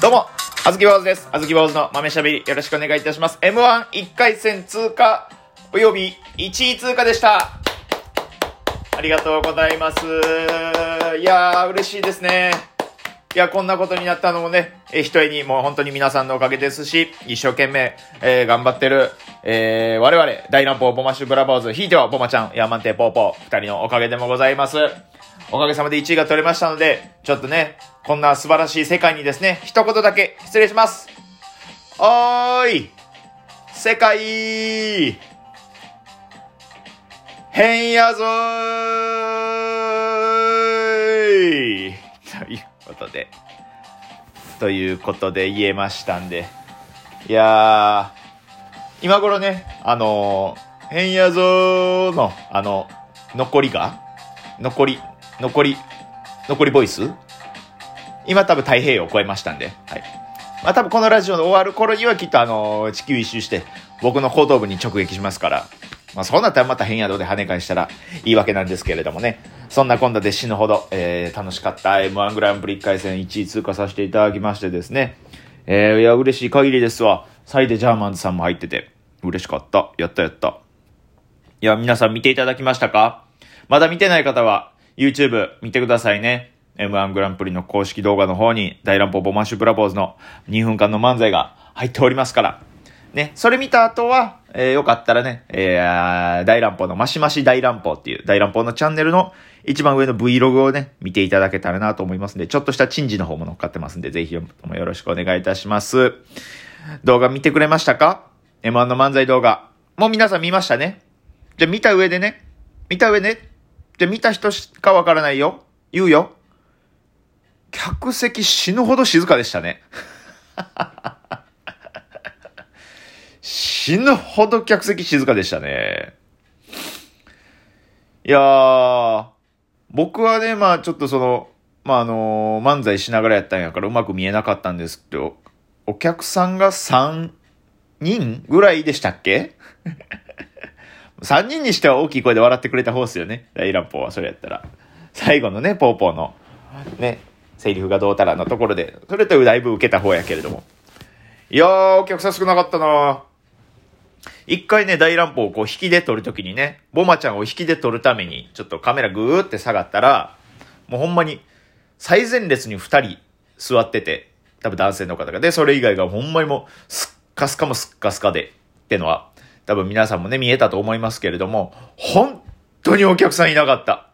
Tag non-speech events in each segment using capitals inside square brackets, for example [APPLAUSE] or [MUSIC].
どうも、あずき坊主です。あずき坊主の豆しゃべりよろしくお願いいたします。M11 回戦通過、および1位通過でした。ありがとうございます。いやー、嬉しいですね。いや、こんなことになったのもね、えー、ひとえにもう本当に皆さんのおかげですし、一生懸命、えー、頑張ってる、えー、我々、大乱暴ボマッシュブラボーズ、ひいてはボマちゃん、ヤーマンテポーポー、二人のおかげでもございます。おかげさまで1位が取れましたので、ちょっとね、こんな素晴らしい世界にですね、一言だけ失礼します。おーい世界変やぞーで、ということで言えましたんで、いやー、今頃ね、あのー、変やぞーの、あの、残りが残り、残り、残りボイス？今多分太平洋を超えましたんで、はい。まあ多分このラジオの終わる頃にはきっとあの、地球一周して、僕の後頭部に直撃しますから、まあそうなったらまた変宿で跳ね返したらいいわけなんですけれどもね。そんな今度で死ぬほど、えー、楽しかった M1 グランプリ1回戦1位通過させていただきましてですね。えー、いや、嬉しい限りですわ。サイデジャーマンズさんも入ってて、嬉しかった。やったやった。いや、皆さん見ていただきましたか？まだ見てない方は、YouTube 見てくださいね。M1 グランプリの公式動画の方に大乱暴ボマッシュブラボーズの2分間の漫才が入っておりますから。ね、それ見た後は、えー、よかったらね、えー、大乱暴のマシマシ大乱暴っていう大乱暴のチャンネルの一番上の Vlog をね、見ていただけたらなと思いますんで、ちょっとした珍事の方も乗っかってますんで、ぜひよろしくお願いいたします。動画見てくれましたか ?M1 の漫才動画。もう皆さん見ましたね？じゃあ見た上でね、見た上ね、じゃあ見た人しかわからないよ。言うよ。客席死ぬほど静かでしたね。[LAUGHS] 死ぬほど客席静かでしたね。いやー、僕はね、まあちょっとその、まああのー、漫才しながらやったんやからうまく見えなかったんですけど、お客さんが3人ぐらいでしたっけ [LAUGHS] ?3 人にしては大きい声で笑ってくれた方ですよね。大乱暴はそれやったら。最後のね、ポーポーの、ね、セリフがどうたらのところで、それとだいぶ受けた方やけれども。いやー、お客さん少なかったな一回ね、大乱暴をこう引きで撮るときにね、ボマちゃんを引きで撮るために、ちょっとカメラぐーって下がったら、もうほんまに、最前列に二人座ってて、多分男性の方が。で、それ以外がほんまにもう、すっかすかもすっかすかで、ってのは、多分皆さんもね、見えたと思いますけれども、本当にお客さんいなかった。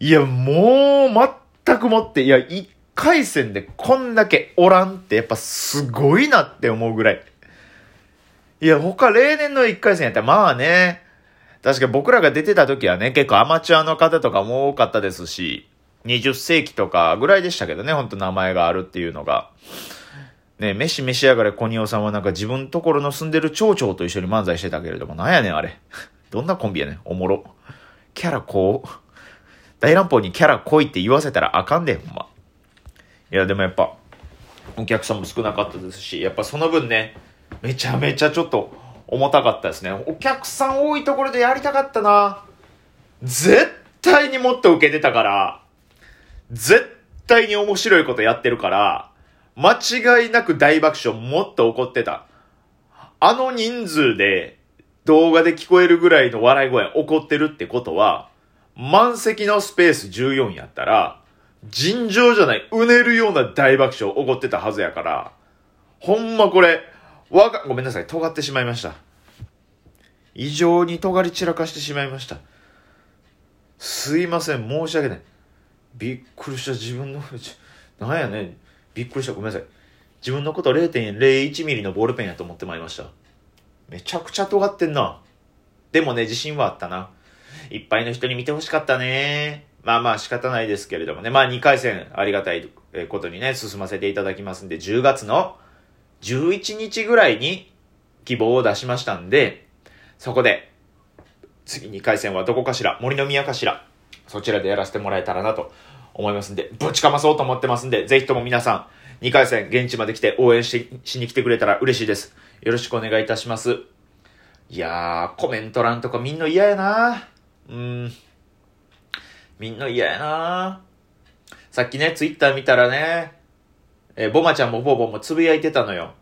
いや、もう、全くもって、いや、一回戦でこんだけおらんってやっぱすごいなって思うぐらい。いや、他例年の一回戦やったらまあね、確か僕らが出てた時はね、結構アマチュアの方とかも多かったですし、20世紀とかぐらいでしたけどね、ほんと名前があるっていうのが。ね、飯召し上がれ小仁さんはなんか自分ところの住んでる町長と一緒に漫才してたけれども、なんやねんあれ。どんなコンビやねん、おもろ。キャラこう。大乱暴にキャラ来いって言わせたらあかんで、ほんま。いや、でもやっぱ、お客さんも少なかったですし、やっぱその分ね、めちゃめちゃちょっと重たかったですね。お客さん多いところでやりたかったな。絶対にもっと受けてたから、絶対に面白いことやってるから、間違いなく大爆笑もっと起こってた。あの人数で動画で聞こえるぐらいの笑い声起こってるってことは、満席のスペース14やったら、尋常じゃない、うねるような大爆笑起こってたはずやから、ほんまこれ、わが、ごめんなさい、尖ってしまいました。異常に尖り散らかしてしまいました。すいません、申し訳ない。びっくりした、自分の、なんやね、びっくりした、ごめんなさい。自分のこと0.01ミリのボールペンやと思ってまいりました。めちゃくちゃ尖ってんな。でもね、自信はあったな。いっぱいの人に見てほしかったね。まあまあ仕方ないですけれどもね。まあ2回戦ありがたいことにね、進ませていただきますんで、10月の11日ぐらいに希望を出しましたんで、そこで、次2回戦はどこかしら、森の宮かしら、そちらでやらせてもらえたらなと思いますんで、ぶちかまそうと思ってますんで、ぜひとも皆さん、2回戦現地まで来て応援ししに来てくれたら嬉しいです。よろしくお願いいたします。いやー、コメント欄とかみんな嫌やなうん。みんな嫌やなさっきね、ツイッター見たらね、えー、ボマちゃんもポーポーもつぶやいてたのよ。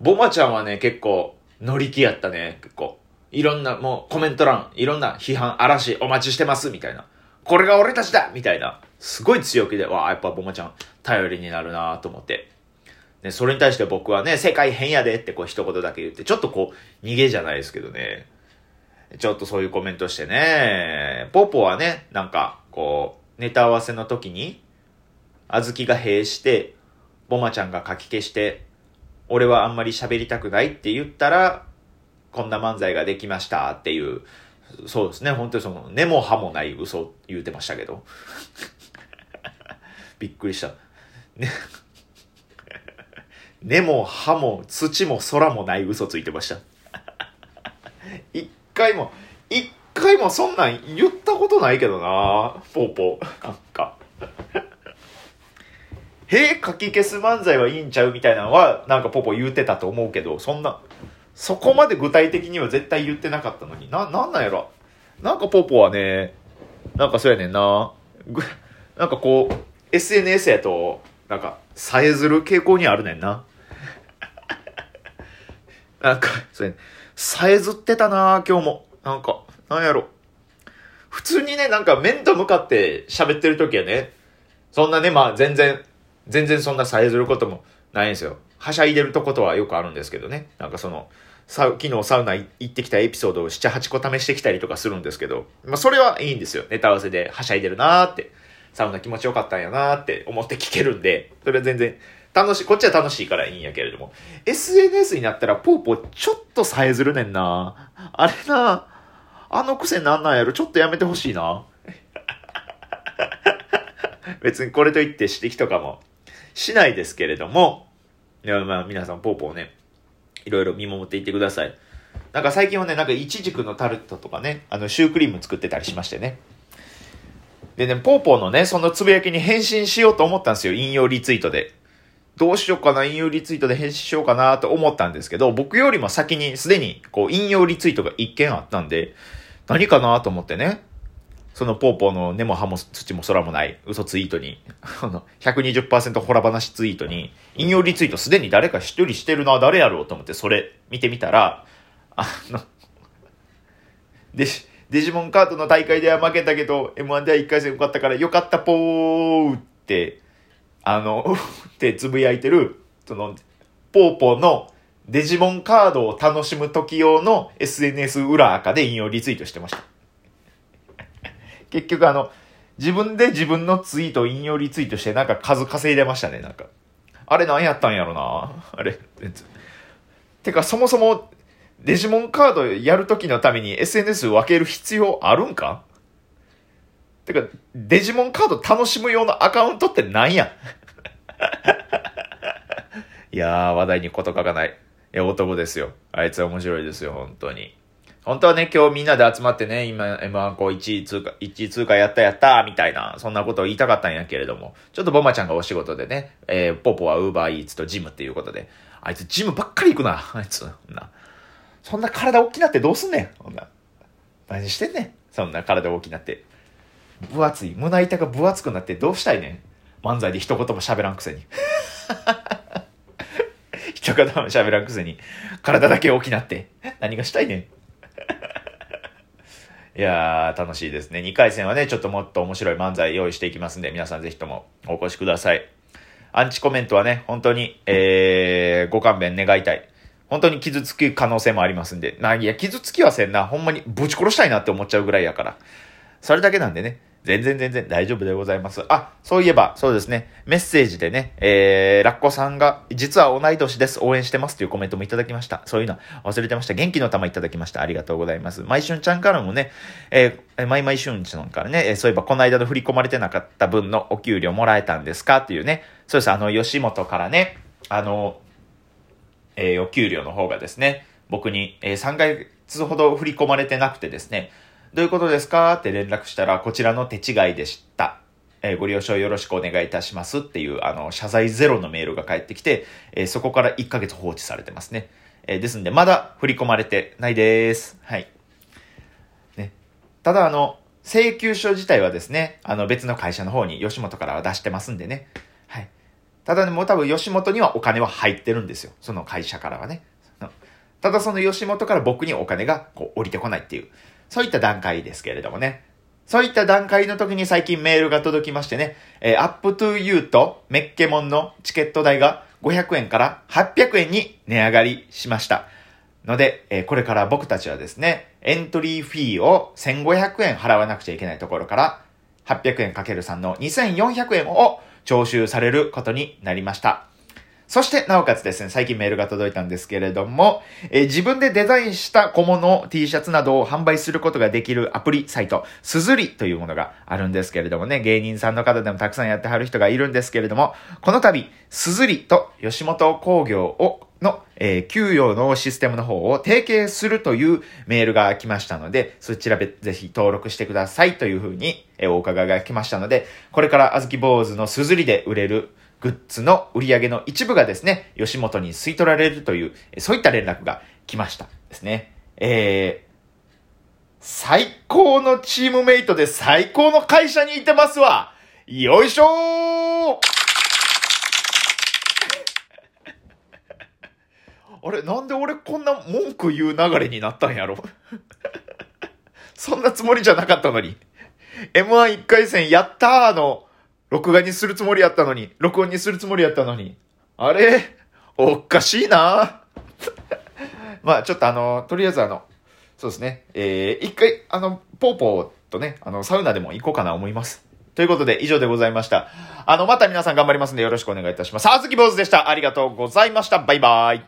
ボマちゃんはね、結構乗り気やったね、結構。いろんな、もうコメント欄、いろんな批判、嵐お待ちしてます、みたいな。これが俺たちだみたいな。すごい強気で、わあ、やっぱボマちゃん、頼りになるなと思って。ね、それに対して僕はね、世界変やでってこう一言だけ言って、ちょっとこう、逃げじゃないですけどね。ちょっとそういうコメントしてね、ポポはね、なんか、こう、ネタ合わせの時に、あずきが閉して、ボマちゃんが書き消して、俺はあんまり喋りたくないって言ったら、こんな漫才ができましたっていう、そうですね、本当にその、根も葉もない嘘言うてましたけど。[LAUGHS] びっくりした。ね。[LAUGHS] 根も葉も土も空もない嘘ついてました。[LAUGHS] 一回も、一回もそんなん言ったことないけどなポーポー。なんか。へえ、書き消す漫才はいいんちゃう？みたいなのは、なんかポポ言うてたと思うけど、そんな、そこまで具体的には絶対言ってなかったのに、な、なんなんやろ？なんかポポはね、なんかそうやねんな。なんかこう、SNS やと、なんか、さえずる傾向にあるねんな。[LAUGHS] なんか、それ、さえずってたな今日も。なんか、なんやろ？普通にね、なんか面と向かって喋ってる時はね、そんなね、まあ全然、全然そんなさえずることもないんですよ。はしゃいでるとことはよくあるんですけどね。なんかその、さ昨日サウナ行ってきたエピソードを7、8個試してきたりとかするんですけど、まあそれはいいんですよ。ネタ合わせではしゃいでるなーって、サウナ気持ちよかったんやなーって思って聞けるんで、それは全然楽しい、こっちは楽しいからいいんやけれども、SNS になったらポーポーちょっとさえずるねんなあれなあの癖なんなんやろちょっとやめてほしいな。別にこれといって指摘とかもしないですけれども、いやまあ皆さんポーポーね、いろいろ見守っていってください。なんか最近はね、なんかイチジクのタルトとかね、あのシュークリーム作ってたりしましてね。でね、ポーポーのね、そのつぶやきに返信しようと思ったんですよ。引用リツイートで。どうしようかな、引用リツイートで返信しようかなと思ったんですけど、僕よりも先にすでにこう引用リツイートが一件あったんで、何かなと思ってね、そのポーポーの根も葉も土も空もない嘘ツイートに、[LAUGHS] あの、120%ホラ話ツイートに、引用リツイートすでに誰か一人してるな、誰やろうと思ってそれ見てみたら、あの、[LAUGHS] デジ、デジモンカードの大会では負けたけど、M1 では1回戦受かったからよかったぽーって、あの、[LAUGHS] ってつぶやいてる、その、ポーポーのデジモンカードを楽しむ時用の SNS 裏垢で引用リツイートしてました。結局あの、自分で自分のツイート引用リツイートしてなんか数稼いでましたね、なんか。あれ何やったんやろなあれ。てかそもそもデジモンカードやるときのために SNS 分ける必要あるんか？てか、デジモンカード楽しむ用のアカウントって何や？[LAUGHS] いやー、話題に事欠かない。え、男ですよ。あいつは面白いですよ、本当に。本当はね、今日みんなで集まってね、今 M1 こう1位通過、1位通過やったやったみたいな、そんなことを言いたかったんやけれども、ちょっとボマちゃんがお仕事でね、えー、ポポはウーバーイーツとジムっていうことで、あいつジムばっかり行くな、あいつ。なそんな体大きなってどうすんねん、そんな。何してんねん、そんな体大きなって。分厚い。胸板が分厚くなってどうしたいねん。漫才で一言も喋らんくせに。[LAUGHS] 一言も喋らんくせに。体だけ大きなって。何がしたいねん。いやー、楽しいですね。2回戦はね、ちょっともっと面白い漫才用意していきますんで、皆さんぜひともお越しください。アンチコメントはね、本当に、えー、ご勘弁願いたい。本当に傷つく可能性もありますんで。な、いや、傷つきはせんな。ほんまにぶち殺したいなって思っちゃうぐらいやから。それだけなんでね。全然全然大丈夫でございます。あ、そういえば、そうですね。メッセージでね、えー、ラッコさんが、実は同い年です。応援してますというコメントもいただきました。そういうの忘れてました。元気の玉いただきました。ありがとうございます。まいしゅんちゃんからもね、えー、まいまいしゅんちゃんからね、えー、そういえばこの間の振り込まれてなかった分のお給料もらえたんですか？っていうね。そうです。あの、吉本からね、あの、えー、お給料の方がですね、僕に、えー、3ヶ月ほど振り込まれてなくてですね、どういうことですか？って連絡したら、こちらの手違いでした。えー、ご了承よろしくお願いいたしますっていう、あの、謝罪ゼロのメールが返ってきて、えー、そこから1ヶ月放置されてますね。えー、ですんで、まだ振り込まれてないです。はい。ね。ただ、あの、請求書自体はですね、あの、別の会社の方に吉本からは出してますんでね。はい。ただね、もう多分吉本にはお金は入ってるんですよ。その会社からはね。ただその吉本から僕にお金がこう降りてこないっていう、そういった段階ですけれどもね。そういった段階の時に最近メールが届きましてね、えー、アップトゥーユーとメッケモンのチケット代が500円から800円に値上がりしました。ので、えー、これから僕たちはですね、エントリーフィーを1500円払わなくちゃいけないところから、800円かける3の2400円を徴収されることになりました。そして、なおかつですね、最近メールが届いたんですけれども、えー、自分でデザインした小物、T シャツなどを販売することができるアプリサイト、すずりというものがあるんですけれどもね、芸人さんの方でもたくさんやってはる人がいるんですけれども、この度、すずりと吉本工業をの、えー、給与のシステムの方を提携するというメールが来ましたので、そちらでぜひ登録してくださいというふうに、えー、お伺いが来ましたので、これからあずき坊主のすずりで売れるグッズの売り上げの一部がですね、吉本に吸い取られるという、そういった連絡が来ましたですね。えー、最高のチームメイトで最高の会社にいてますわよいしょー [LAUGHS] あれなんで俺こんな文句言う流れになったんやろ？[LAUGHS] そんなつもりじゃなかったのに。M11 回戦やったーの録画にするつもりやったのに、録音にするつもりやったのに。あれ？おかしいな [LAUGHS] まあちょっとあの、とりあえずあの、そうですね、えー、一回、あの、ぽーぽーとね、あの、サウナでも行こうかな思います。ということで、以上でございました。あの、また皆さん頑張りますんでよろしくお願いいたします。さあずき坊主でした。ありがとうございました。バイバイ。